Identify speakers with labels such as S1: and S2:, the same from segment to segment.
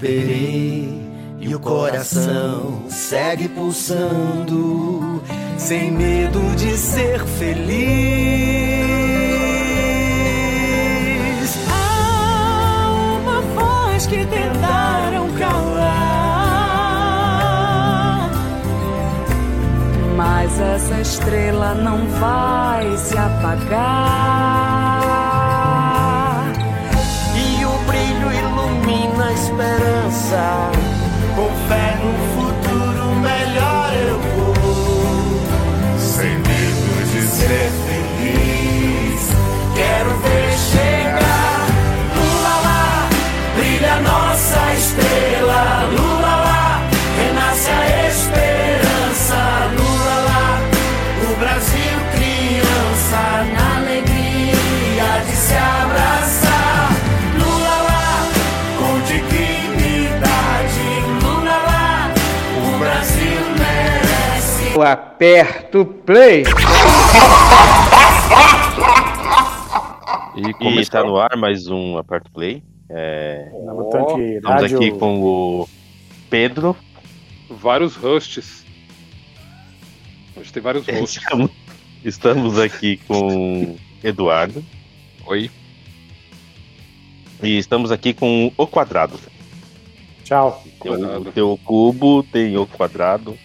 S1: Esperei e o coração segue pulsando, sem medo de ser feliz. Há uma voz que tentaram calar,
S2: mas essa estrela não vai se apagar.
S1: Esperança. Eu
S3: aperto play.
S4: E como está no ar mais um Aperto Play, é,
S5: tanque
S4: estamos
S5: rádio.
S4: aqui com o Pedro.
S6: Vários hosts. Hoje tem vários hosts.
S4: Estamos, estamos aqui com Eduardo.
S6: Oi.
S4: E estamos aqui com o quadrado.
S5: Tchau,
S4: Tem o,
S6: Quadrado.
S4: tem o cubo, tem o quadrado.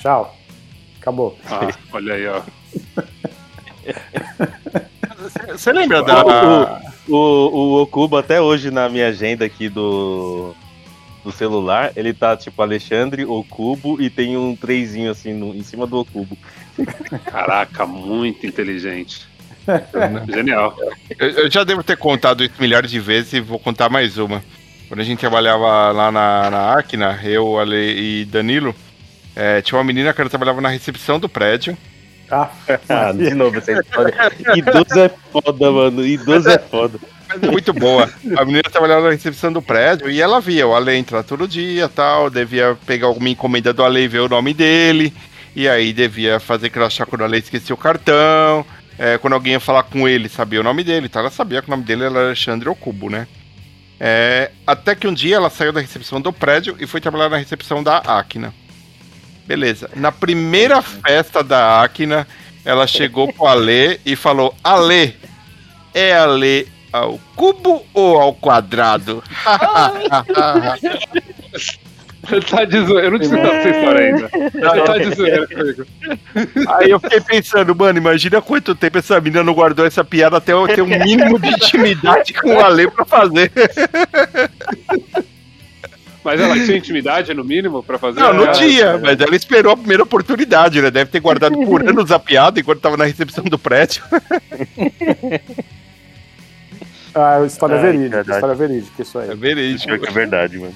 S5: tchau. Acabou.
S6: Ah, olha aí, ó. Você lembra da.
S4: O, o, o cubo até hoje na minha agenda aqui do, do celular, ele tá tipo Alexandre, o cubo e tem um trezinho assim no, em cima do cubo.
S6: Caraca, muito inteligente. Genial.
S7: Eu, eu já devo ter contado isso milhares de vezes e vou contar mais uma. Quando a gente trabalhava lá na, na Acna, eu, Ale e Danilo, é, tinha uma menina que ela trabalhava na recepção do prédio.
S5: Ah,
S4: Ah, de novo essa história. Idoso é foda, mano. Idoso é foda.
S7: Mas é muito boa. A menina trabalhava na recepção do prédio e ela via o Ale entrar todo dia tal, devia pegar alguma encomenda do Ale e ver o nome dele. E aí devia fazer crachá quando o Ale esquecia o cartão. É, quando alguém ia falar com ele, sabia o nome dele, ela sabia que o nome dele era Alexandre Ocubo, né? É, até que um dia ela saiu da recepção do prédio e foi trabalhar na recepção da Acna. Beleza. Na primeira festa da Acna, ela chegou pro Ale e falou: Ale, é Ale ao cubo ou ao quadrado?
S6: tá de zoeira. Eu não disse nada dessa história ainda. Você tá de zoeira comigo.
S7: Aí eu fiquei pensando, mano, imagina quanto tempo essa menina não guardou essa piada até eu ter um mínimo de intimidade com o Ale pra fazer.
S6: Mas ela tinha intimidade, no mínimo, pra fazer?
S7: Não, não
S6: Ah,
S7: tinha, mas ela esperou a primeira oportunidade, né? Deve ter guardado por anos a piada enquanto tava na recepção do prédio.
S5: ah, história
S4: Ai,
S5: verídica,
S4: verdade.
S5: história verídica, isso aí.
S7: É verídico.
S4: É verdade, mano.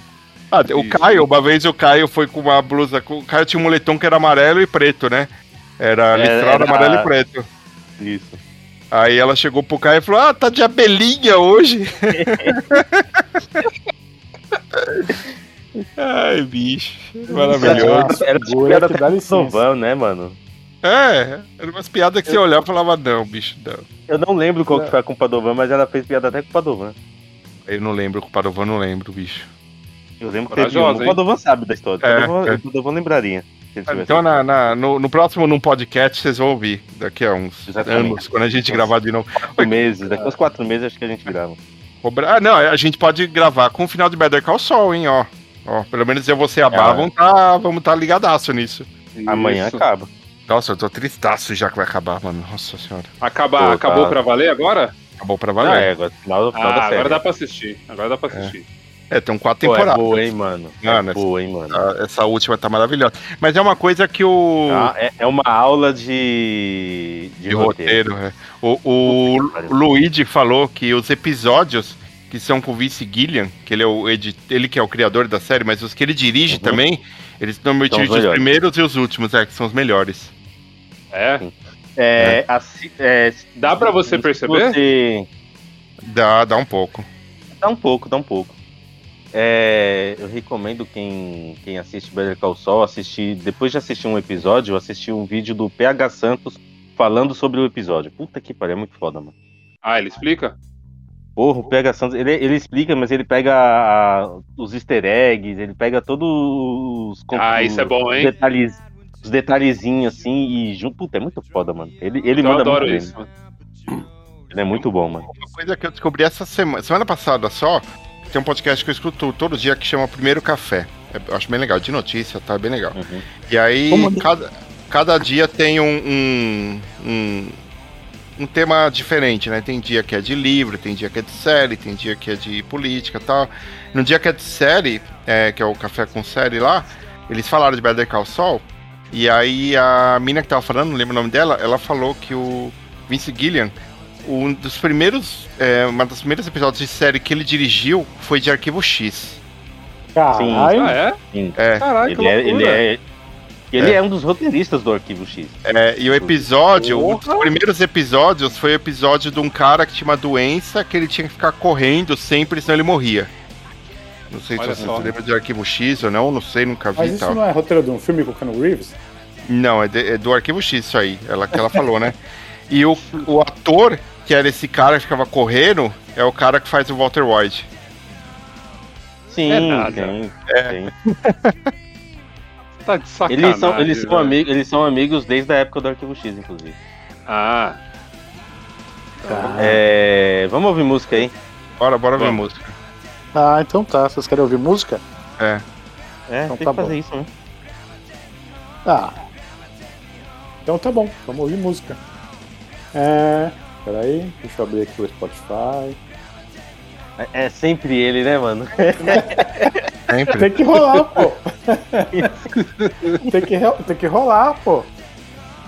S7: Ah, o Caio, uma vez o Caio foi com uma blusa. com- O Caio tinha um moletom que era amarelo e preto, né? Era
S4: É,
S7: listrado
S4: era-
S7: amarelo e preto.
S4: Isso.
S7: Aí ela chegou pro Caio e falou: Ah, tá de abelhinha hoje. Ai, bicho. Maravilhoso.
S4: Era
S5: Segura
S4: piada
S5: que dá
S4: até
S5: licença.
S4: novão, né, mano?
S7: É, eram umas piadas que você olhava e falava: Não, bicho, não.
S4: Eu não lembro qual que foi com o Padovan, mas ela fez piada até com o Padovan.
S7: Eu não lembro, com o Padovan não lembro, bicho.
S4: Eu lembro que teve um.
S6: Corajosa,
S4: O? Padovan sabe da história.
S7: É,
S4: o Padovan,
S7: é.
S4: o Padovan lembraria.
S7: Então, na, na- no, no próximo num podcast, vocês vão ouvir, daqui a uns
S4: Exatamente.
S7: anos, quando a gente gravar de novo.
S4: quatro meses, daqui uns quatro meses acho que a gente grava.
S7: Ah, não, a gente pode gravar com o final de Better Call Saul, hein, ó. Ó, pelo menos eu você e a Bá
S4: É.
S7: vamos tá, vamos tá ligadaço nisso.
S4: Amanhã
S6: Isso.
S4: acaba.
S7: Nossa, eu tô tristaço já que vai acabar, mano. Nossa senhora.
S6: Acabar,
S4: Pô, tá.
S6: acabou pra valer agora?
S7: Acabou pra
S4: Ah,
S7: valer.
S4: é, agora final, final
S6: Ah,
S4: da série.
S6: agora dá pra assistir. Agora dá pra assistir.
S7: É, tem quatro
S4: Pô, é
S7: temporadas.
S4: boa, hein, mano.
S7: Mano,
S4: é boa, hein, mano.
S7: Ah, Essa última tá maravilhosa. Mas é uma coisa que o.
S4: Ah, é, é uma aula de, de,
S7: de
S4: roteiro.
S7: roteiro, é. O, o
S4: que pariu.
S7: Luigi falou que os episódios que são com o Vince Gillian, que ele é o edi- ele que é o criador da série, mas os que ele dirige
S4: Uhum.
S7: também, eles normalmente
S4: os
S7: dirigem os primeiros e os últimos, é, que são os melhores.
S6: É?
S4: É, assi- é,
S6: Dá pra você perceber?
S4: você-
S7: Dá, dá um pouco.
S4: Dá um pouco, dá um pouco. É, eu recomendo quem, quem assiste Better Call Saul assistir, depois de assistir um episódio, assistir um vídeo do PH Santos falando sobre o episódio. Puta que pariu, é muito foda, mano.
S6: Ah, ele explica?
S4: Porra, o PH Santos, ele, ele explica, mas ele pega a- os easter eggs, ele pega todos os.
S6: Ah, isso é bom,
S4: os
S6: hein?
S4: Detalhes, os detalhezinhos assim e junto. Puta, é muito foda, mano. Ele, ele
S6: Eu
S4: manda
S6: adoro
S4: muito
S6: isso.
S4: bem. Ele é muito bom, mano.
S7: Uma coisa que eu descobri essa semana, semana passada só, tem um podcast que eu escuto todo dia que chama Primeiro Café. É, eu acho bem legal, de notícia, tá bem legal.
S4: Uhum.
S7: E aí,
S5: Como-
S7: cada, cada dia tem um, um, um, um tema diferente, né? Tem dia que é de livro, tem dia que é de série, tem dia que é de política e tal. No dia que é de série, é, que é o Café com Série lá, eles falaram de Better Call Saul, e aí a mina que tava falando, não lembro o nome dela, ela falou que o Vince Gillian, um dos primeiros, é, uma dos primeiros episódios de série que ele dirigiu foi de Arquivo X.
S5: Caralho.
S6: Ah, é?
S4: Sim.
S7: É,
S6: Caralho, que
S4: Ele é, ele
S6: loucura.
S4: É, ele
S7: É.
S4: é um dos roteiristas do Arquivo X.
S7: É, e o episódio, um dos
S6: Porra!
S7: primeiros episódios foi o episódio de um cara que tinha uma doença que ele tinha que ficar correndo sempre, senão ele morria. Não sei
S6: Olha
S7: se você lembra de Arquivo X ou não, não sei, nunca vi
S5: Mas
S7: e
S5: isso
S7: tal.
S5: não é roteiro de um filme com o Keanu Reeves?
S7: Não, é, de- é do Arquivo X isso aí, ela, que ela falou, né? E o, o ator, que era esse cara que ficava correndo, é o cara que faz o Walter White.
S4: Sim,
S6: É nada.
S4: tem.
S7: É.
S4: tem.
S6: Tá de sacanagem.
S4: Eles, são, eles, são amigos, eles são amigos desde a época do Arquivo X, inclusive.
S6: Ah,
S5: Tá.
S4: É, vamos ouvir música aí.
S7: Bora, bora
S6: Vamos.
S7: música.
S5: Ah, então tá. Vocês querem ouvir música?
S7: É.
S4: É,
S5: Então
S4: tem
S5: tá
S4: que fazer
S5: bom.
S4: isso, né?
S5: Ah. Então tá bom, vamos ouvir música. É. Peraí, deixa eu abrir aqui o Spotify.
S4: É, é sempre ele, né, mano?
S7: Sempre.
S5: Tem que rolar, pô. tem, que, tem que rolar, pô.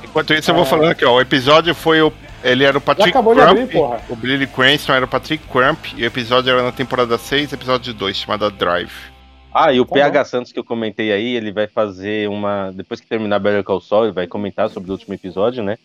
S7: Enquanto isso, eu vou falando aqui, ó. O episódio foi o. Ele era o Patrick
S5: acabou de
S7: Crump.
S5: abrir, porra.
S7: O Billy Cranston era o Patrick Crump. E o episódio era na temporada 6, episódio 2, chamada Drive.
S4: Ah, e o
S5: Tá
S4: PH Santos que eu comentei aí, ele vai fazer uma. Depois que terminar Better Call Saul, ele vai comentar sobre o último episódio, né?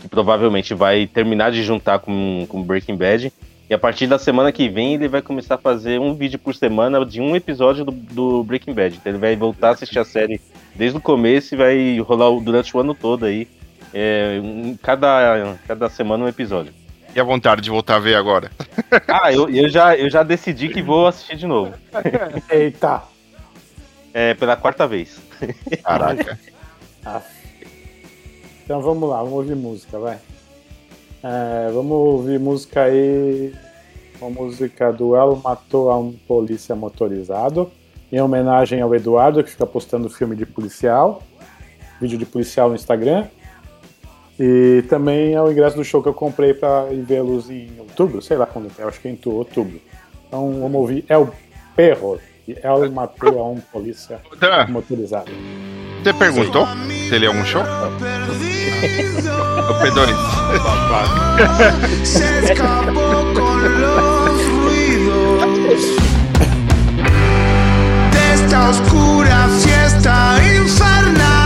S4: Que provavelmente vai terminar de juntar com, com Breaking Bad. E a partir da semana que vem ele vai começar a fazer um vídeo por semana de um episódio do, do Breaking Bad. Então ele vai voltar a assistir a série desde o começo e vai rolar durante o ano todo aí. É, um- cada, cada semana um episódio.
S7: E a vontade de voltar a ver agora?
S4: Ah, eu, eu, já, eu já decidi que vou assistir de novo.
S5: Eita.
S4: É, pela quarta vez.
S7: Caraca.
S5: Então vamos lá, vamos ouvir música, vai. É, vamos ouvir música aí. Uma música do El Matou a um Polícia Motorizado. Em homenagem ao Eduardo, que fica postando filme de policial. Vídeo de policial no Instagram. E também é o ingresso do show que eu comprei para ir vê-los em outubro, sei lá quando é, acho que é em outubro. Então vamos ouvir El Perro, de El Matou a um Polícia
S7: Dan,
S5: Motorizado.
S7: você perguntou se show? O P2.
S1: Se escapó con los ruidos de esta oscura fiesta infernal,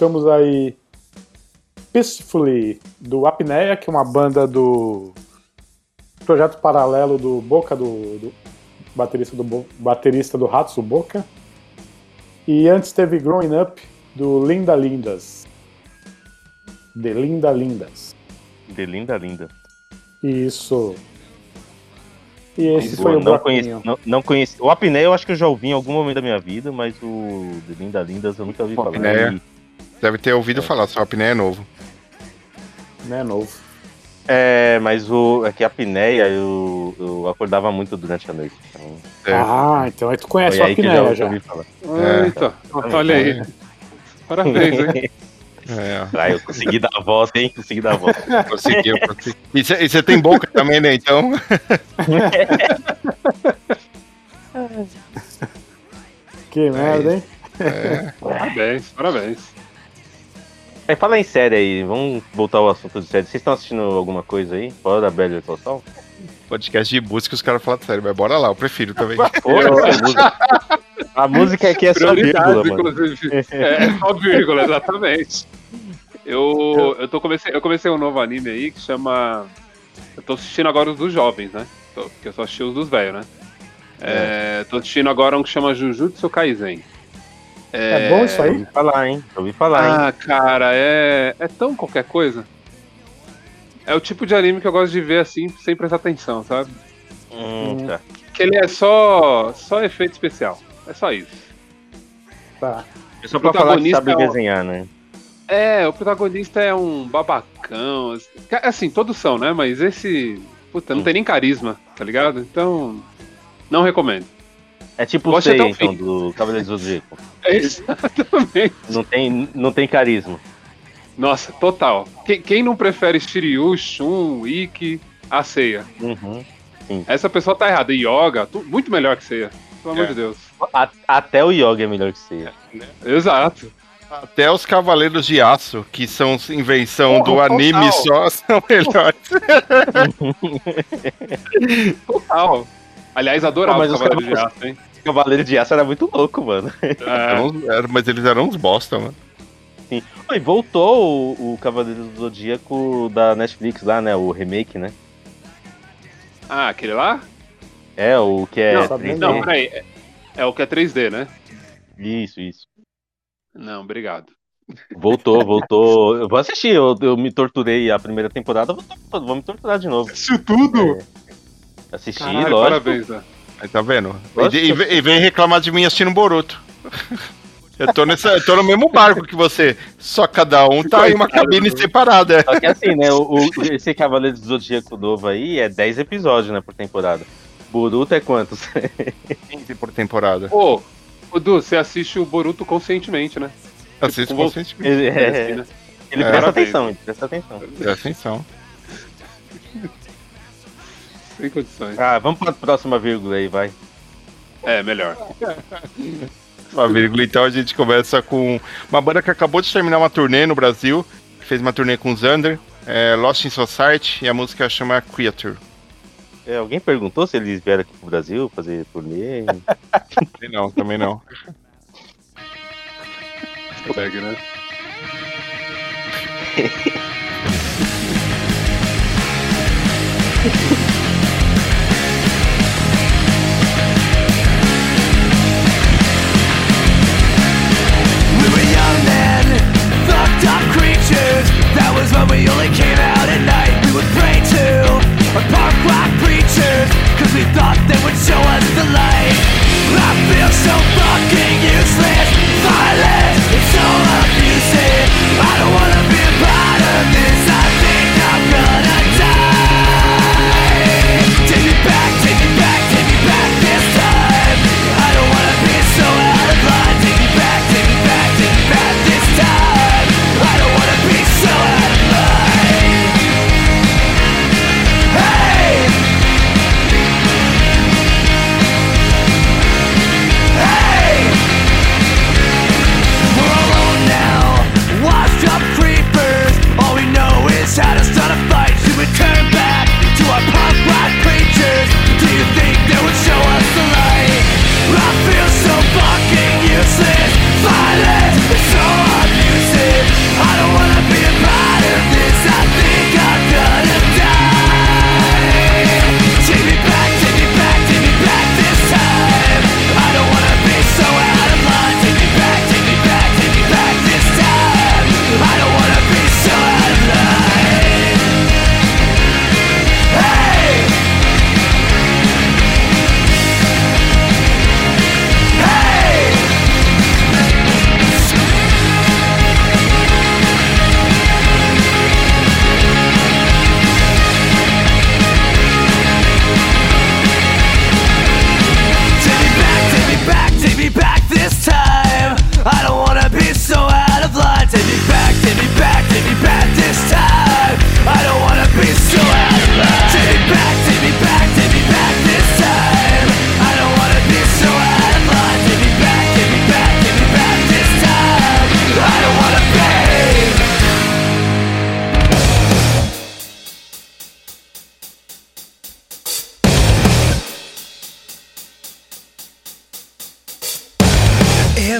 S5: Tocamos aí Peacefully do Apneia, que é uma banda do projeto paralelo do Boca, do, do baterista, do Bo- baterista do Ratos, o Boca. E antes teve Growing Up do Linda Lindas. De Linda Lindas.
S4: De linda, linda.
S5: Isso. E esse
S4: Boa,
S5: foi o
S4: não, conheci, não, não conheci. O apneia eu acho que eu já ouvi em algum momento da minha vida, mas o de Linda Lindas eu nunca ouvi
S7: O
S4: falar. E-
S7: Deve ter ouvido falar, só a apneia é novo.
S5: Né, novo.
S4: É, mas o, é que a apneia eu, eu acordava muito durante a noite. Então,
S7: É.
S5: Ah, então aí tu conhece
S4: foi que
S5: Apneia
S4: já,
S5: já.
S4: ouvi falar.
S6: Eita, olha aí. Parabéns, hein?
S7: É,
S4: Ah, eu consegui dar a voz, hein? Consegui dar a voz.
S7: conseguiu, conseguiu. E você tem boca também, né? Então.
S5: Que merda, hein?
S6: Parabéns, parabéns.
S4: Aí fala em série aí, vamos voltar ao assunto de série. Vocês estão assistindo alguma coisa aí? Fora da Call Saul?
S7: Podcast de música, os caras falam sério, mas bora lá, eu prefiro também.
S4: Música. A música aqui é só vírgula, mano.
S6: É, é só vírgula, exatamente. Eu, eu, tô comecei, eu comecei um novo anime aí que chama. Eu tô assistindo agora os dos jovens, né? Tô- Porque eu só assisti os dos velhos, né? É, tô assistindo agora um que chama Jujutsu Kaisen.
S5: É bom isso aí?
S4: ouvi falar, hein? Já ouvi falar, hein?
S6: Ah, cara, é, é tão qualquer coisa. É o tipo de anime que eu gosto de ver assim, sem prestar atenção, sabe?
S4: Hum, tá.
S6: Que ele é só, só efeito especial. É só isso.
S5: Tá.
S4: É só pra falar que
S6: protagonista
S4: sabe
S6: é um-
S4: desenhar, né?
S6: É, o protagonista é um babacão. assim. Assim, todos são, né? Mas esse. Puta, não
S4: Hum.
S6: tem nem carisma, tá ligado? Então. Não recomendo.
S4: É tipo o
S6: Gosto
S4: Sei, então,
S6: fim.
S4: do Cavaleiro do Zodíaco.
S6: É exatamente.
S4: Não tem, não tem carisma.
S6: Nossa, total. Quem, quem não prefere Shiryu, Shun, Ikki, a Seiya?
S4: Uhum.
S6: Essa pessoa tá errada. Yoga, tu- muito melhor que Seiya. Pelo amor
S7: É.
S6: de Deus.
S4: A- até o Yoga é melhor que você.
S6: Exato.
S7: Até os Cavaleiros de Aço, que são invenção do
S6: Porra,
S7: anime
S6: total.
S7: só, são melhores.
S6: Total. Aliás, adorava
S4: Pô, os
S6: Cavaleiro de Aço, hein?
S4: O Cavaleiro de Aço era muito louco, mano.
S6: É.
S7: Mas eles eram uns bosta, mano.
S4: Sim. E voltou o, o Cavaleiro do Zodíaco da Netflix lá, né? O remake, né?
S6: Ah, aquele lá?
S4: É, o que é
S6: Não,
S4: 3D.
S6: Não, peraí. É, é o que é 3D, né?
S4: Isso, isso.
S6: Não, obrigado.
S4: Voltou, voltou. Eu vou assistir, eu, eu me torturei a primeira temporada, vou, vou me torturar de novo.
S6: Isso tudo?
S4: Assistir,
S6: Caralho,
S4: lógico.
S6: parabéns, né?
S7: Aí tá vendo? E, e vem- e vem reclamar de mim assistindo Boruto. Eu tô, nessa, eu tô no mesmo barco que você. Só cada um tá em uma cabine separada.
S4: Só que assim, né? O, o- esse Cavaleiro do Zodíaco novo aí é 10 episódios, né, por temporada. Boruto é quantos?
S7: 15 por temporada.
S6: Ô, ô Du, você assiste o Boruto conscientemente, né?
S7: Assiste
S6: com
S7: conscientemente.
S4: Ele,
S6: É,
S4: é,
S6: assim, né?
S4: ele
S7: É.
S4: presta
S6: Parabéns.
S4: atenção, ele presta atenção.
S7: Presta atenção.
S6: Sem condições.
S4: Ah, vamos pra próxima vírgula aí, vai.
S6: É, melhor.
S7: Uma vírgula, então a gente começa com uma banda que acabou de terminar uma turnê no Brasil. Fez uma turnê com o Xander, é, Lost in Society, e a música chama Creature.
S4: É, alguém perguntou se eles vieram aqui pro Brasil fazer turnê?
S7: Também não, também não.
S6: Consegue, né?
S1: was when we only came out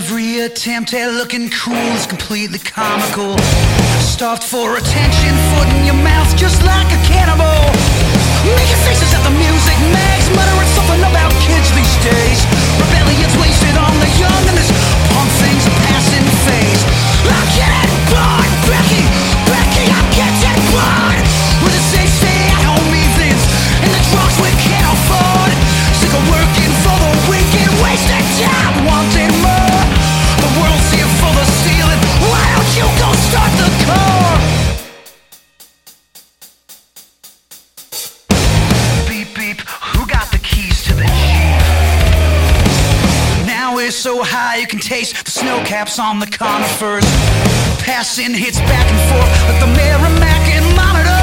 S8: Every attempt at looking cool is completely comical. Starved for attention, foot in your mouth just like a cannibal. Making faces at the music mags, muttering something about kids these days. Rebellion's wasted on the young, and this punk thing's a passing phase. I'm getting bored, Becky, Becky, I'm getting bored. With the safe stay at home evenings, and the drugs we can't afford. Sick of working for the weekend, wasting time, wanting more. So high you can taste the snow caps on the conifers. Passing hits back and forth like the Merrimack and Monitor.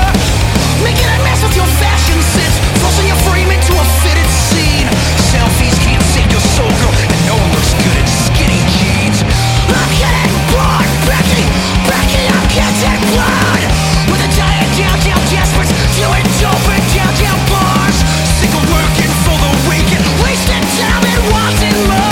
S8: Making a mess with your fashion sense, forcing your frame into a fitted scene. Selfies can't save your soul, girl, and no one looks good in skinny jeans. I'm getting bored, Becky, Becky, I'm getting bored. With the giant downtown desperates, doing dope in downtown bars. Sick of working for the weekend, wasting time and wanting more.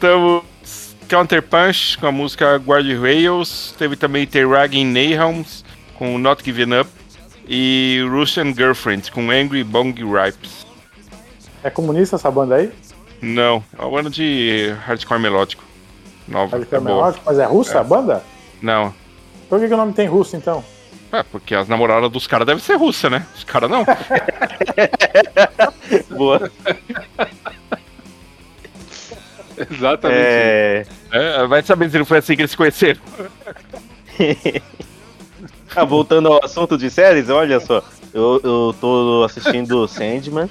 S7: Escutamos Counter Punch com a música Guardrails. Teve também Terragin Nahums com Not Giving Up. E Russian Girlfriend com Angry Bong Ripes.
S5: É comunista essa banda aí?
S7: Não, é uma banda de hardcore melódico. Nova.
S5: Que é
S7: é
S5: melódico, mas é russa a banda?
S7: Não.
S5: Por que, que o nome tem russo então?
S7: É, porque as namoradas dos caras devem ser russa, né? Os caras não.
S4: Boa.
S6: Exatamente.
S4: É...
S7: É, vai saber se não foi assim que eles se conheceram.
S4: Ah, voltando ao assunto de séries, olha só. Eu, eu tô assistindo Sandman.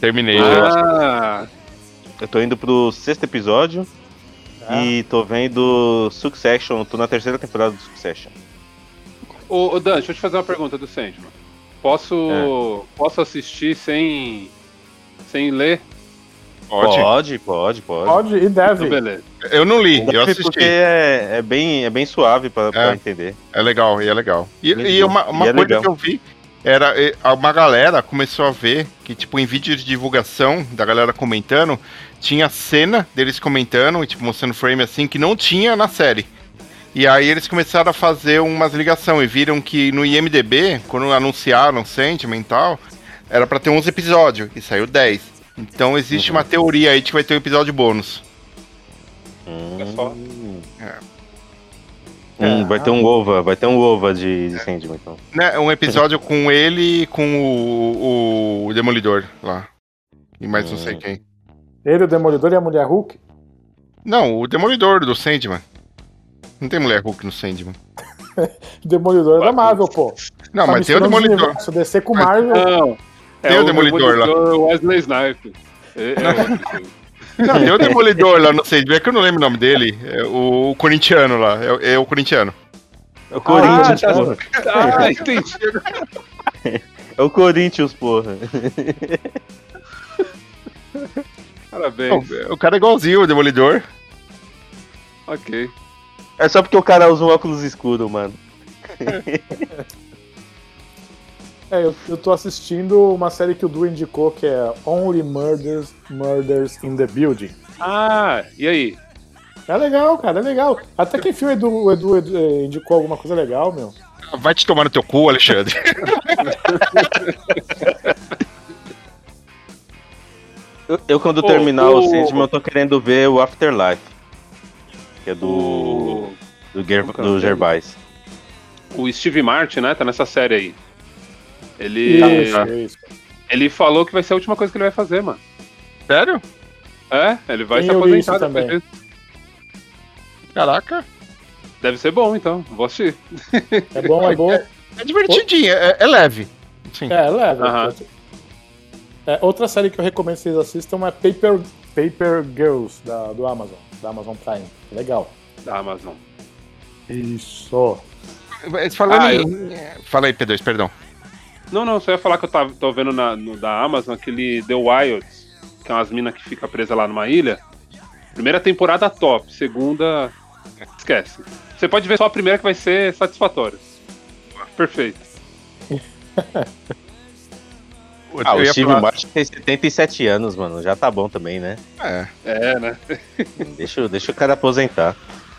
S7: Terminei.
S6: Ah,
S4: Eu tô indo pro sexto episódio.
S5: Ah.
S4: E tô vendo Succession. Tô na terceira temporada do Succession.
S6: ô, ô Dan, deixa eu te fazer uma pergunta do Sandman. Posso, posso assistir sem, sem ler?
S7: Pode.
S4: Pode, pode, pode.
S5: Pode e
S6: Então,
S5: deve.
S6: beleza.
S7: Eu não li, eu
S4: Deve,
S7: assisti.
S4: Porque é, é bem, é bem suave pra, pra
S7: É.
S4: entender.
S7: É legal, e é legal. E, e uma, uma
S4: E é
S7: coisa
S4: legal.
S7: que eu vi era uma galera começou a ver que, tipo, em vídeo de divulgação da galera comentando, tinha cena deles comentando, e, tipo, mostrando frame assim, que não tinha na série. E aí eles começaram a fazer umas ligações e viram que no IMDB, quando anunciaram Sandman e tal, era pra ter 11 episódios, e saiu 10. Então existe uma teoria aí de que vai ter um episódio bônus.
S4: Hum.
S6: só.
S4: Hum, vai ter um ova, vai ter um ova de, de Sandman, então.
S7: Né, um episódio com ele e com o, o Demolidor lá. E mais não sei
S4: Hum.
S7: quem.
S5: Ele, o Demolidor e a Mulher Hulk?
S7: Não, o Demolidor do Sandman. Não tem mulher Hulk no Sandman.
S5: Demolidor é da Marvel, pô.
S7: Não,
S5: Tá
S7: mas tem o Demolidor.
S5: universos, DC com
S7: Mas-
S5: Marvel.
S6: Não. É
S7: Tem o Demolidor lá.
S6: Wesley Snipes. É, é.
S7: Não, tem o Demolidor lá no Sandman, é que eu não lembro o nome dele. É o, o corintiano lá. É, é o corintiano.
S4: É o Corinthians,
S6: tá-
S4: porra.
S6: ah, entendi.
S4: É o Corinthians, porra.
S6: Parabéns.
S7: Não, o cara é igualzinho o Demolidor.
S6: Ok.
S4: É só porque o cara usa um óculos escuro, mano.
S5: É, eu, eu tô assistindo uma série que o Du indicou que é Only Murders, Murders in the Building.
S6: Ah, e aí?
S5: É legal, cara, é legal. Até que enfim o Edu, o Edu, Edu, eh, indicou alguma coisa legal, meu.
S7: Vai te tomar no teu cu, Alexandre.
S4: Eu, eu, quando
S6: Ô,
S4: terminar
S6: ô,
S4: o Sandman, eu tô querendo ver o Afterlife. Que é do.
S6: O,
S4: do, Ger, do
S6: vi.
S4: Gervais.
S6: o Steve Martin, né? Tá nessa série aí. Ele,
S5: Isso, isso.
S6: ele falou que vai ser a última coisa que ele vai fazer, mano.
S7: Sério?
S6: É, ele vai
S5: Sim,
S6: se aposentar
S5: também.
S7: Caraca.
S6: Deve ser bom, então. Vou assistir.
S5: É bom, é bom. É,
S7: É divertidinho, é, é leve. Sim.
S5: é leve.
S6: Aham.
S5: É, outra série que eu recomendo que vocês assistam é Paper, Paper Girls, da, do Amazon, da Amazon Prime. Legal.
S6: Da Amazon.
S5: Isso.
S7: Falando
S6: Ah,
S7: em... Fala aí, P2, perdão.
S6: Não, não, só ia falar que eu tava, tô vendo na, no, da Amazon aquele The Wilds, que é umas minas que fica presa lá numa ilha. Primeira temporada top, segunda. Esquece. Você pode ver só a primeira que vai ser satisfatória. Perfeito.
S4: Ah, o Steve
S7: falar-
S4: Martin tem 77 anos, mano. Já tá bom também, né?
S7: É.
S6: É, né?
S4: Deixa, o- deixa o cara aposentar.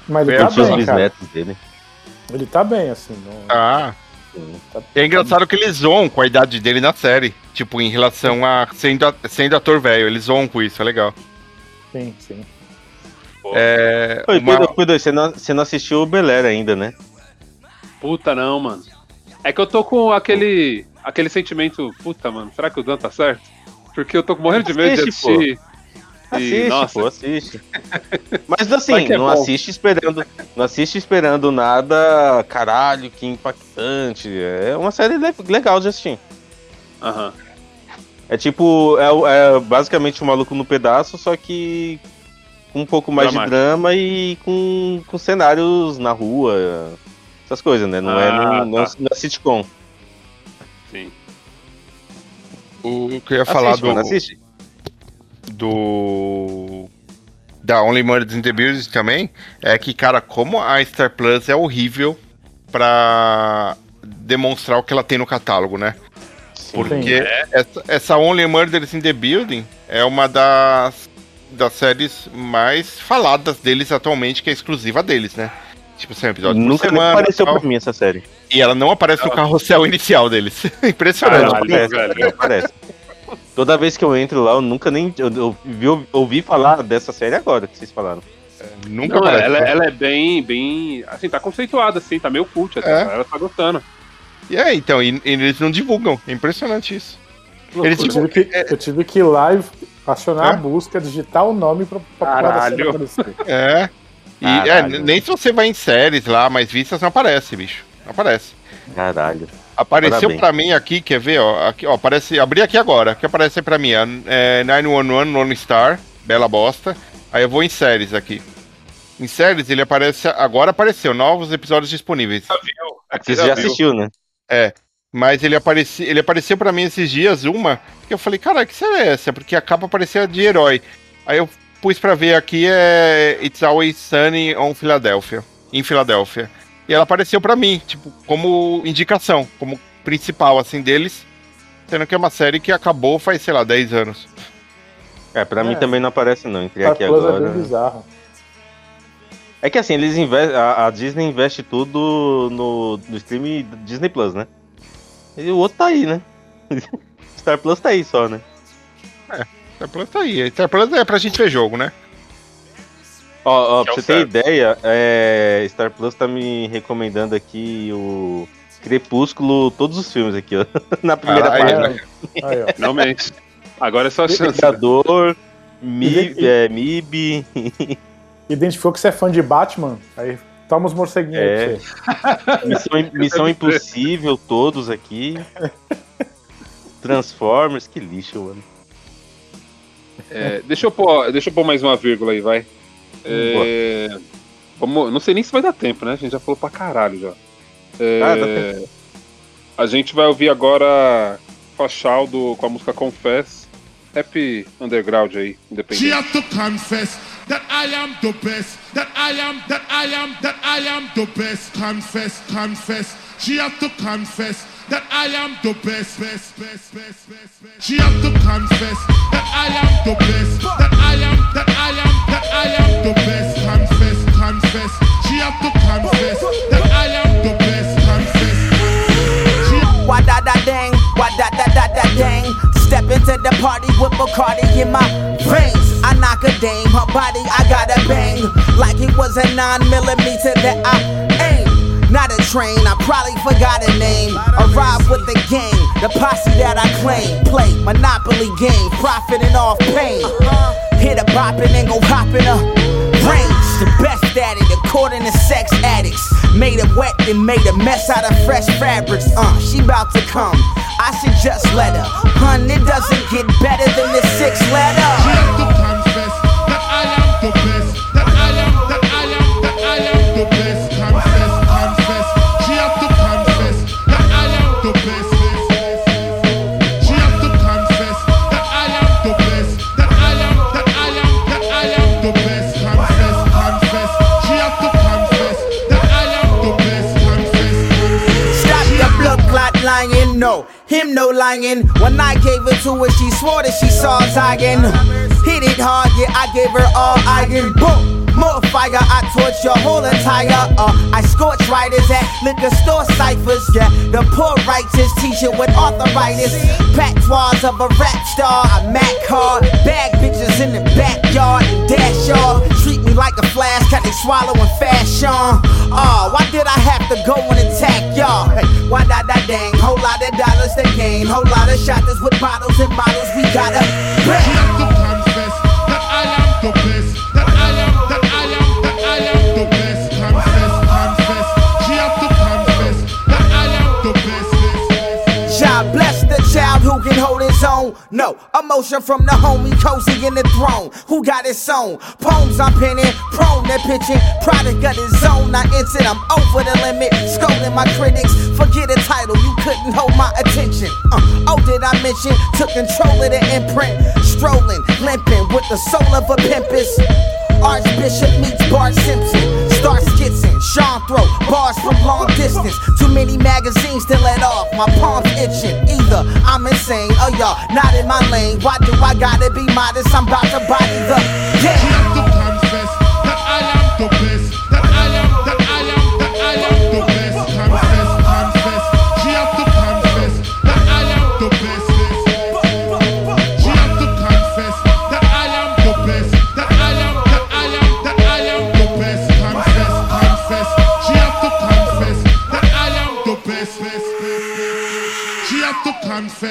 S5: Mas ele tá bem, cara.
S4: bisnetos dele.
S5: Ele tá bem, assim. Não...
S7: Ah. É engraçado que eles zoam com a idade dele na série. Tipo, em relação a sendo, a- sendo ator velho. Eles zoam com isso, é legal.
S5: Sim, sim.
S7: É.
S4: Oi,
S7: uma-
S4: Pedro, Pedro, você não, você não assistiu o Belera ainda, né?
S6: Puta não, mano. É que eu tô com aquele. aquele sentimento, puta, mano, será que o Dan tá certo? Porque eu tô morrendo de medo de
S4: Assiste, pô.
S6: assistir. E,
S4: Assiste,
S6: nossa,
S4: pô, assiste. Mas assim,
S6: é
S4: não
S6: bom.
S4: assiste esperando. Não assiste esperando nada, caralho, que impactante. É uma série le- legal de assistir.
S6: aham.
S4: É tipo, é, o- é basicamente um maluco no pedaço, só que com um pouco mais
S6: Dramático.
S4: de drama e com, com cenários na rua, essas coisas, né? Não, é,
S6: Ah,
S4: não, não,
S6: tá.
S4: não é sitcom.
S6: Sim.
S7: O que eu ia falar
S4: Assiste,
S7: do.
S4: mano, assiste.
S7: Do da Only Murders in the Building também é que, cara, como a Star Plus é horrível pra demonstrar o que ela tem no catálogo, né? Porque
S5: Sim.
S7: essa, essa Only Murders in the Building é uma das, das séries mais faladas deles atualmente, que é exclusiva deles, né? Tipo, assim, um episódio por
S4: Nunca nem
S7: semana,
S4: apareceu
S7: tal.
S4: pra mim essa série.
S7: E ela não aparece no carrossel inicial deles. Impressionante.
S4: Não,
S6: Caralho,
S4: aparece, aparece. Toda vez que eu entro lá, eu nunca nem. Eu, eu vi, ouvi falar dessa série agora que vocês falaram.
S7: Nunca
S6: Não, ela, ela é bem, bem. Assim, tá conceituada, assim, tá meio cult até.
S7: É.
S6: Ela tá gostando.
S7: E é, então, e, e eles não divulgam. É impressionante isso. Eles,
S5: Eu
S7: tipo,
S5: tive, que, eu tive que ir lá e acionar
S7: É?
S5: a busca, digitar o nome pra, pra
S6: Caralho.
S7: É. E é,
S4: Caralho.
S7: nem se você vai em séries lá, mais vistas, não aparece, bicho. Não aparece.
S4: Caralho.
S7: Apareceu pra mim aqui, quer ver, ó? Aqui, ó, aparece, abri aqui agora. Que aparece pra mim? É 911 Lone Star, bela bosta. Aí eu vou em séries aqui. Em séries ele aparece, agora apareceu, novos episódios disponíveis.
S4: Você já assistiu, né?
S7: Mas ele, apareci, ele apareceu pra mim esses dias, uma, que eu falei, cara, que série é essa? Porque a capa parecia de herói. Aí eu pus pra ver aqui, é It's Always Sunny on Philadelphia, em Filadélfia. E ela apareceu pra mim, tipo, como indicação, como principal, assim, deles. Sendo que é uma série que acabou faz, sei lá, 10 anos.
S4: É, pra mim
S5: É.
S4: também não aparece, não. Entrei
S5: Star
S4: aqui
S5: Plus é
S4: agora.
S5: bem bizarro.
S4: É que assim, eles investem. A, a Disney investe tudo no, no stream Disney Plus, né? E o outro tá aí, né? Star Plus tá aí só, né?
S7: Star Plus tá aí. Star Plus é pra gente ver jogo, né?
S4: Ó, ó, pra
S6: é
S4: você ter
S6: certo.
S4: ideia, é, Star Plus tá me recomendando aqui o Crepúsculo, todos os filmes aqui, ó. Na primeira
S7: Caralho.
S4: página.
S5: Aí.
S6: Finalmente. Agora é só chance.
S4: Vingador, Mi,
S5: E-
S4: é, MIB.
S5: Identificou que você é fã de Batman? Aí toma os morceguinhos
S4: É.
S5: aí.
S4: Missão, Missão Impossível, todos aqui. Transformers, que lixo, mano.
S6: É, deixa, eu pôr, deixa eu pôr mais uma vírgula aí, vai. É, vamos, não sei nem se vai dar tempo, né? A gente já falou pra caralho já. É,
S4: Ah, dá tempo.
S6: a gente vai ouvir agora Fachal do, com a música Confess. Rap underground aí,
S9: She
S6: independente.
S9: have to confess that I am the best, that I am, that I am, that I am the best. Confess, confess. She have to confess that I am the best, best, best, best, best, best. She have to confess that I am the best, that I am, that I am, that I am the best. Confess, confess. She have to confess that I am the best. Confess.
S10: Why da da dang, why da da da da dang. Step into the party with Bacardi in my veins. I knock a dame, her body I gotta bang. Like it was a 9 millimeter that I aim. Not a train, I probably forgot a name. Arrive with the gang, the posse that I claim. Play Monopoly game, profiting off pain. Hit a bopping and go hopping up. Range, the best at it, according to sex addicts. Made it wet and made a mess out of fresh fabrics. Uh, she bout to come. I should just let her. Hun, it doesn't get better than this six letter. Him no lying. When I gave it to her, she swore that she saw Zion. Hit it hard, yeah, I gave her all iron. Boom. More fire, I torch your whole attire. Uh, I scorch writers at liquor store ciphers. Yeah, the poor righteous teacher with arthritis. Patois of a rap star. I mac hard. Bag bitches in the backyard dash y'all. Treat me like a flash, got they swallowing fashion. Oh, why did I have to go and attack y'all? Hey, why da da dang? Whole lot of dollars they gain. Whole lot of shotters with bottles and models. We gotta bang. No emotion from the homie cozy in the throne. Who got his own poems I'm penning, prone to pitching. Product of his zone. I entered, I'm over the limit. Scolding my critics. Forget a title, you couldn't hold my attention. Uh, oh, did I mention? Took control of the imprint. Strolling, limping with the soul of a pimpus. Archbishop meets Bart Simpson. Start skitzing, Sean throw bars from long distance. Too many magazines to let off. My palms itching. Either I'm insane or y'all not in my lane. Why do I gotta be modest? I'm about to body the yeah.
S11: Se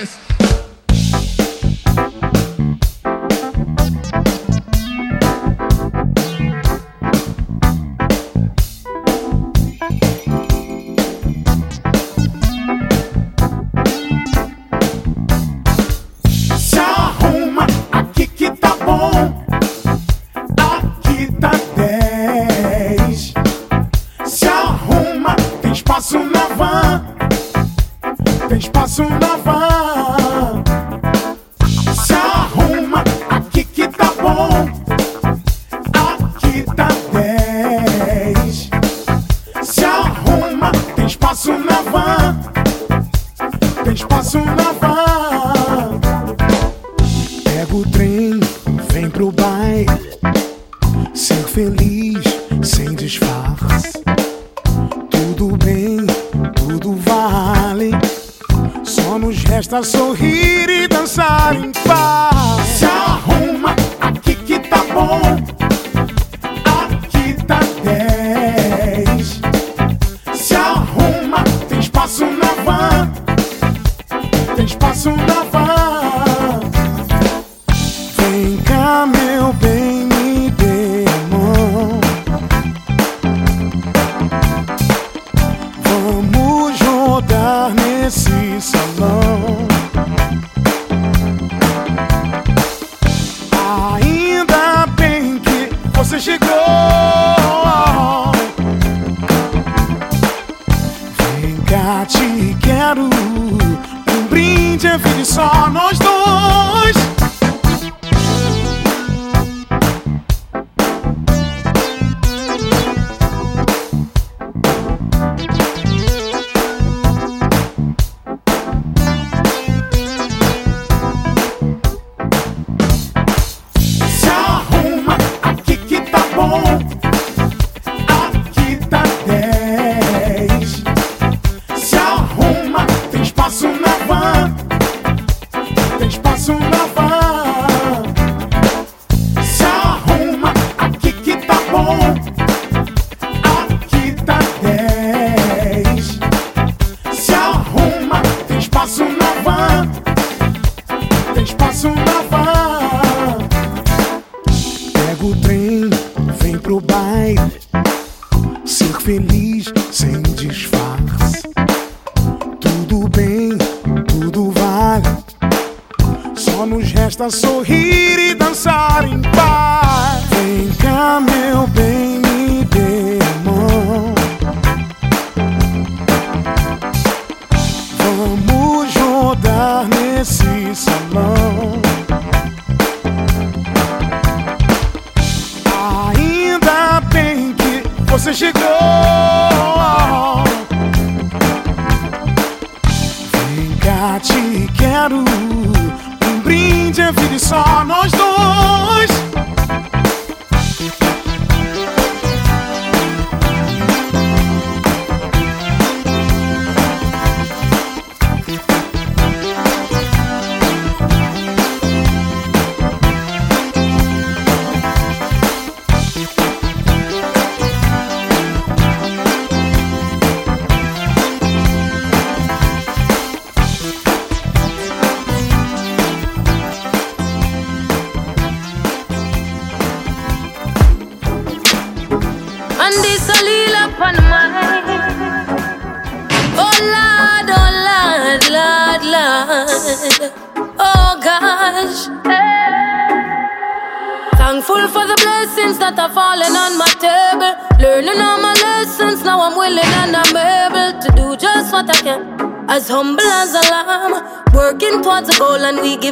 S11: arruma aqui que tá bom, aqui tá dez. Se arruma, tem espaço na van, tem espaço na.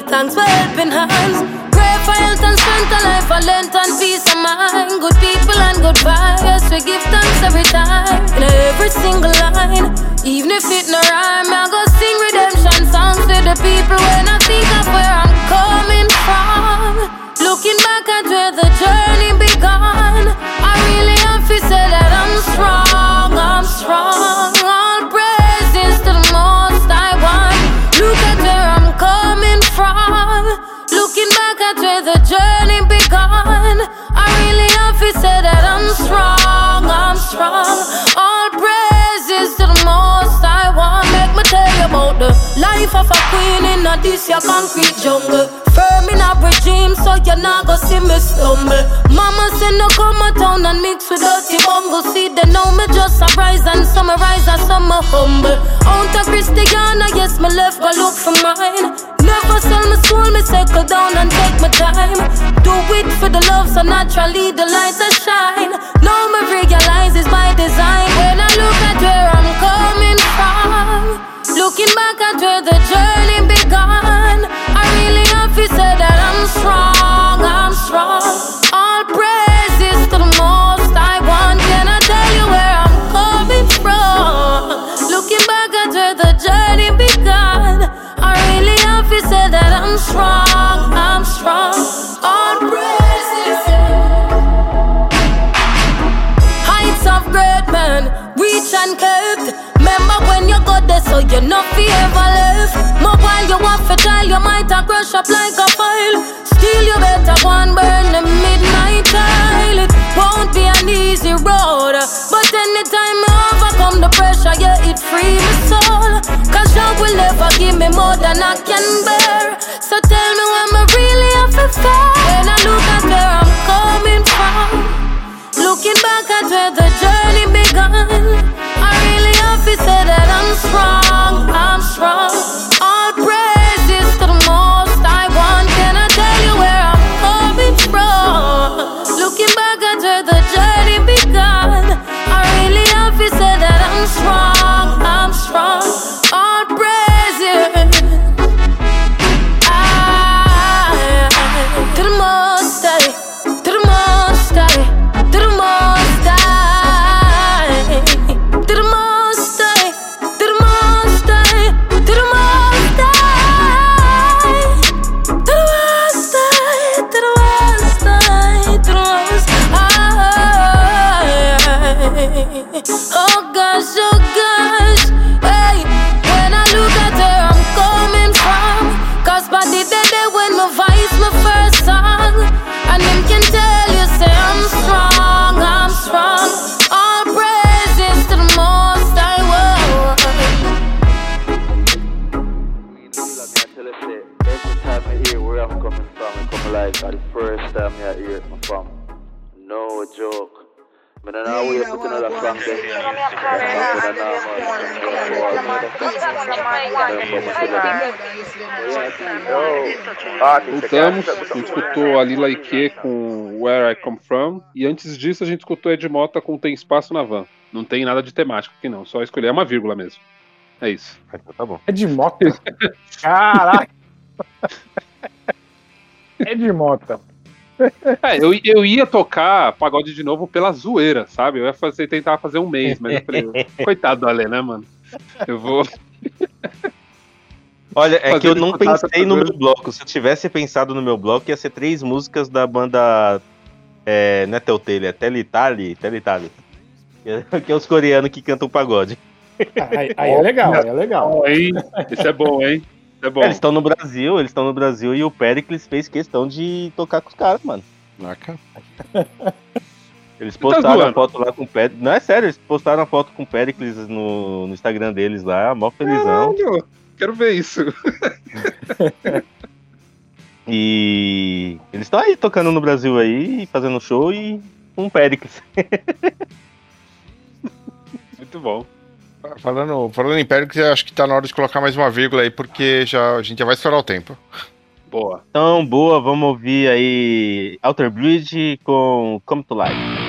S11: thanks for helping hands. Pray for health
S12: and strength a life, I learned and peace of mind. Good people and good vibes, we give thanks every time. In every single line, even if it no rhyme, I go sing redemption songs to the people when I think of where I'm coming from. Looking back, from a queen in a this your concrete jungle. Firm in a regime, so you not go see me stumble. Mama say no come a town and mix with dirty bungle. See they know me just a rise and summarize and some a humble. Of Christiana, yes me left go look for mine. Never sell my soul, me circle down and take my time. Do it for the love, so naturally the lights are shine. Now me realize it's by design. When I look at where I'm from, looking back at where the journey began, so you not fi ever left. While you want to tell, you might a crush up like a file. Still, you better go and burn the midnight tile. It won't be an easy road, but anytime I overcome the pressure, yeah, it free my soul. Cause you will never give me more than I can bear.
S6: Voltamos, a gente escutou a Lila Ike com Where I Come From. E antes disso, a gente escutou Ed Mota com Tem Espaço na Van. Não tem nada de temático aqui, não. Só escolher uma vírgula mesmo. É isso.
S4: Tá bom.
S5: De moto? Caraca! De moto.
S6: É, eu, eu ia tocar pagode de novo pela zoeira, sabe? Eu ia fazer, tentar fazer um mês, mas eu falei, coitado do Ale, né, mano? Eu vou.
S4: Olha, é que eu não pensei no meu bloco. Se eu tivesse pensado no meu bloco, ia ser três músicas da banda. É, não é Telltale, é Telitali, Telitali. Que é os coreanos que cantam pagode.
S5: Aí, aí é legal, aí é legal.
S6: Bom, hein? Esse é bom, hein? Esse é bom.
S4: É, eles estão no Brasil, eles estão no Brasil e o Pericles fez questão de tocar com os caras, mano. Eles
S6: tá
S4: postaram a
S6: zoando?
S4: foto lá com o Pericles. Não, é sério, eles postaram a foto com o Pericles no, no Instagram deles lá, mó felizão.
S6: Caralho, quero ver isso.
S4: E eles estão aí tocando no Brasil aí, fazendo show e com o Pericles.
S6: Muito bom.
S7: Falando, falando em Pericles, eu acho que tá na hora de colocar mais uma vírgula aí, porque já, a gente já vai estourar o tempo.
S6: Boa.
S4: Então, boa, vamos ouvir aí Outer Bridge com Come to Life.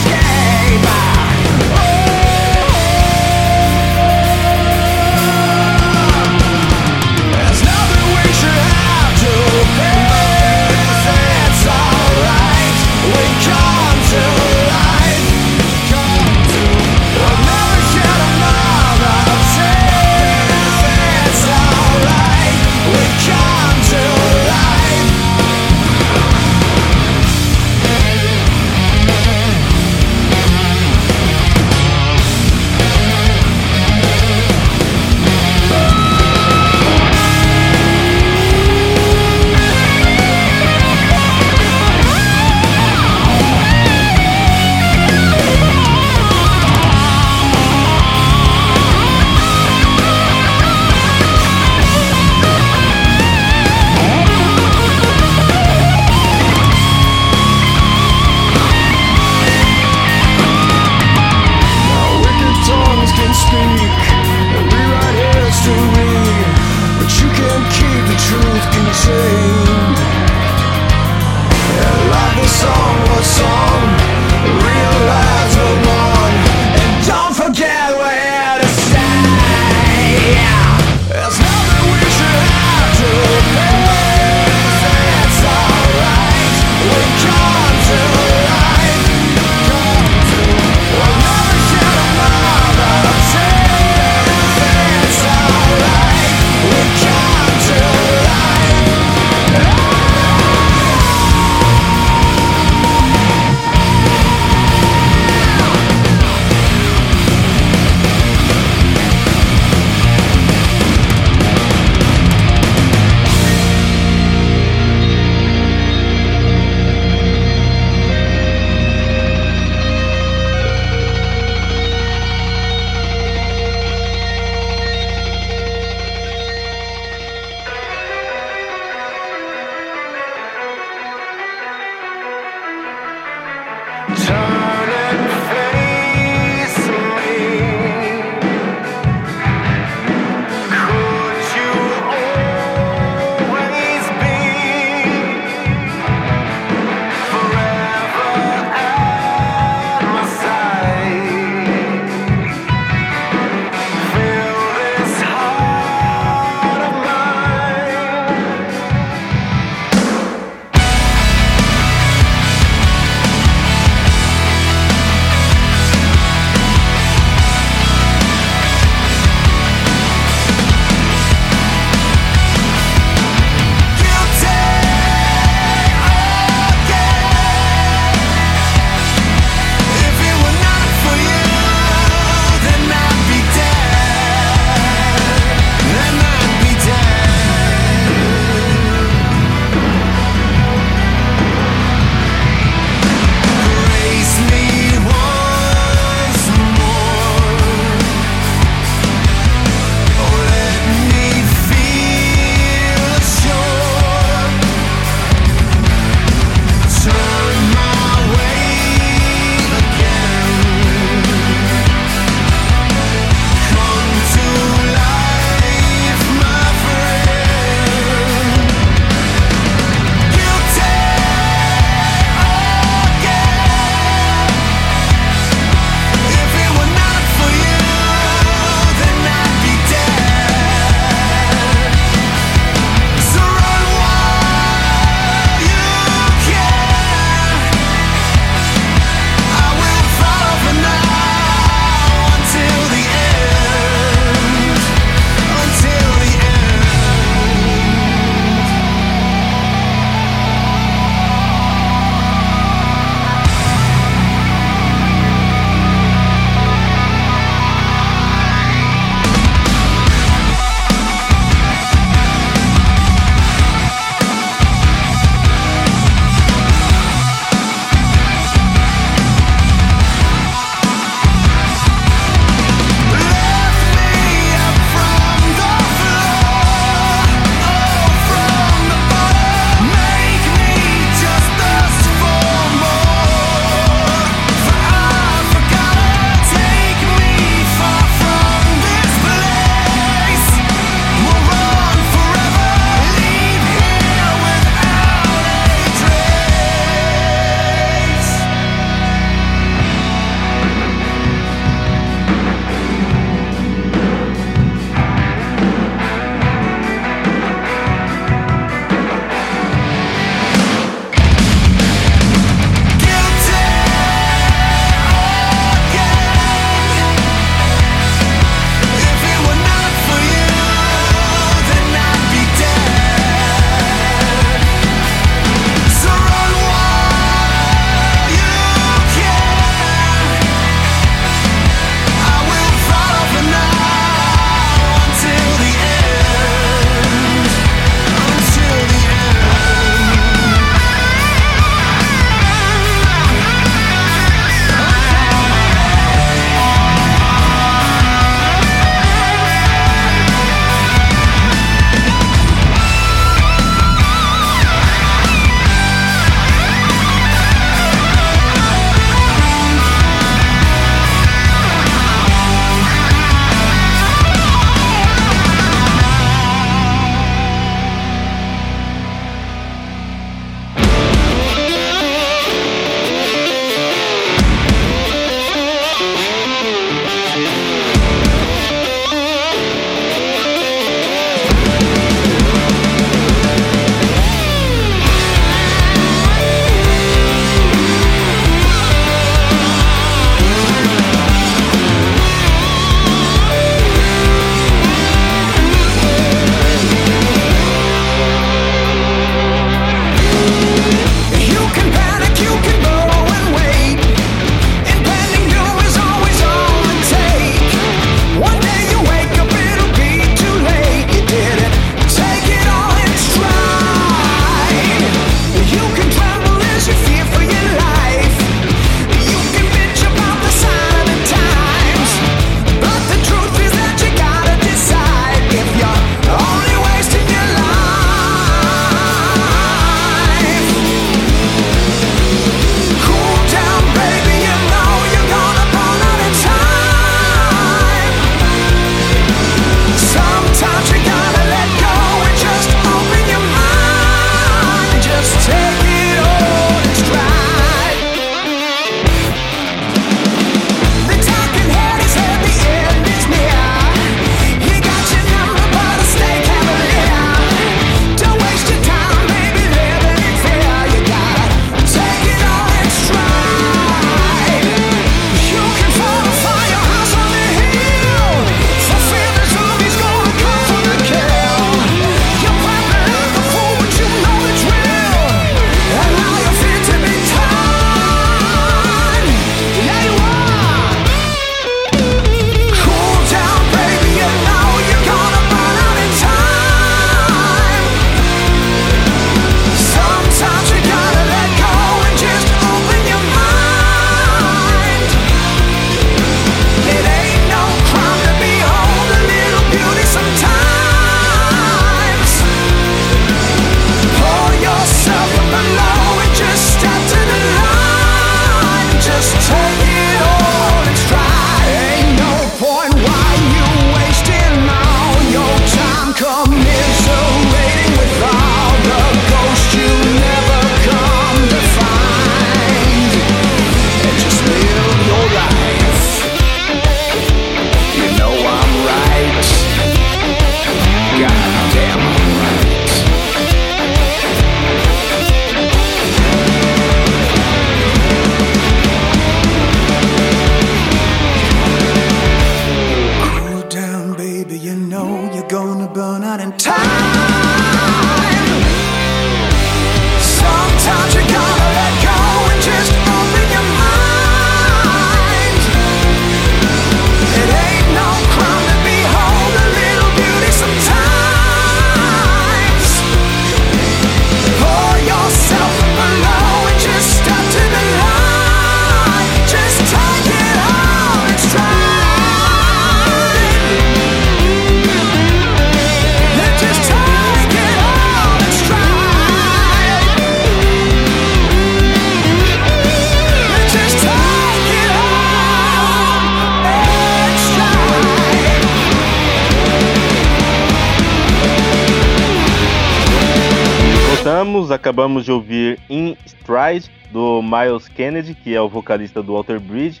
S4: Stride do Miles Kennedy, que é o vocalista do Walter Bridge.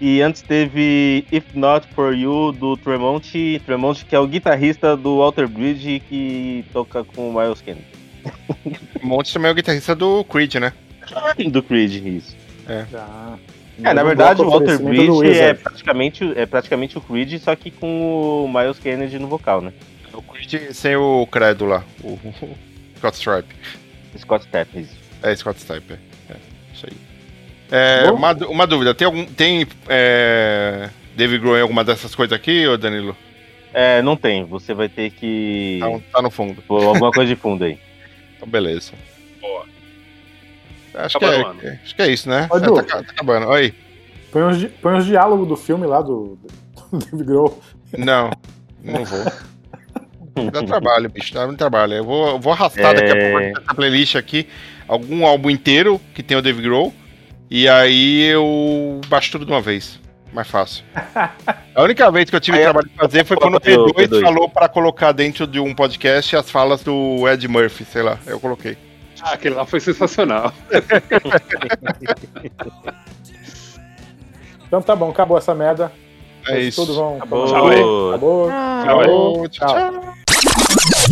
S4: E antes teve If Not For You do Tremont, Tremont que é o guitarrista do Walter Bridge que toca com o Miles Kennedy.
S7: Monte também é o guitarrista do Creed, né?
S4: do Creed, isso.
S7: É.
S5: Já.
S4: É, na verdade, o
S5: bloco
S4: Walter Bridge é praticamente, é praticamente o Creed, só que com o Miles Kennedy no vocal, né?
S7: O Creed sem o credo lá, o Scott Stripe.
S4: Scott Stapp, isso.
S7: É, Scott Stipe, é. é, Isso aí. É, uma, uma dúvida, tem algum. Tem é, David Grohl em alguma dessas coisas aqui, ô Danilo?
S4: É, não tem. Você vai ter que.
S7: Tá, tá no fundo.
S4: Pôr alguma coisa de fundo aí.
S7: Então, beleza.
S6: Boa.
S7: Acho que, é, acho que é isso, né?
S5: Ô,
S7: É,
S5: Edu.
S7: tá, tá acabando. Oi.
S5: Põe os, di- põe os diálogos do filme lá do, do David Grohl.
S7: Não, não vou. Dá trabalho, bicho, dá muito trabalho. Eu vou, eu vou arrastar daqui a
S4: É.
S7: pouco essa playlist aqui, algum álbum inteiro que tem o David Grohl, e aí eu baixo tudo de uma vez. Mais fácil. A única vez que eu tive
S4: Aí,
S7: trabalho de fazer foi quando o
S4: coloca o
S7: P2
S4: P2.
S7: falou pra colocar dentro de um podcast as falas do Ed Murphy, sei lá, eu coloquei.
S6: Ah, aquele lá foi sensacional.
S5: Então tá bom, acabou essa merda.
S7: É
S5: Vocês
S7: isso.
S5: Todos vão.
S4: Acabou.
S5: Acabou.
S6: Aí.
S5: Acabou.
S7: Tchau,
S5: Tchau.
S7: tchau.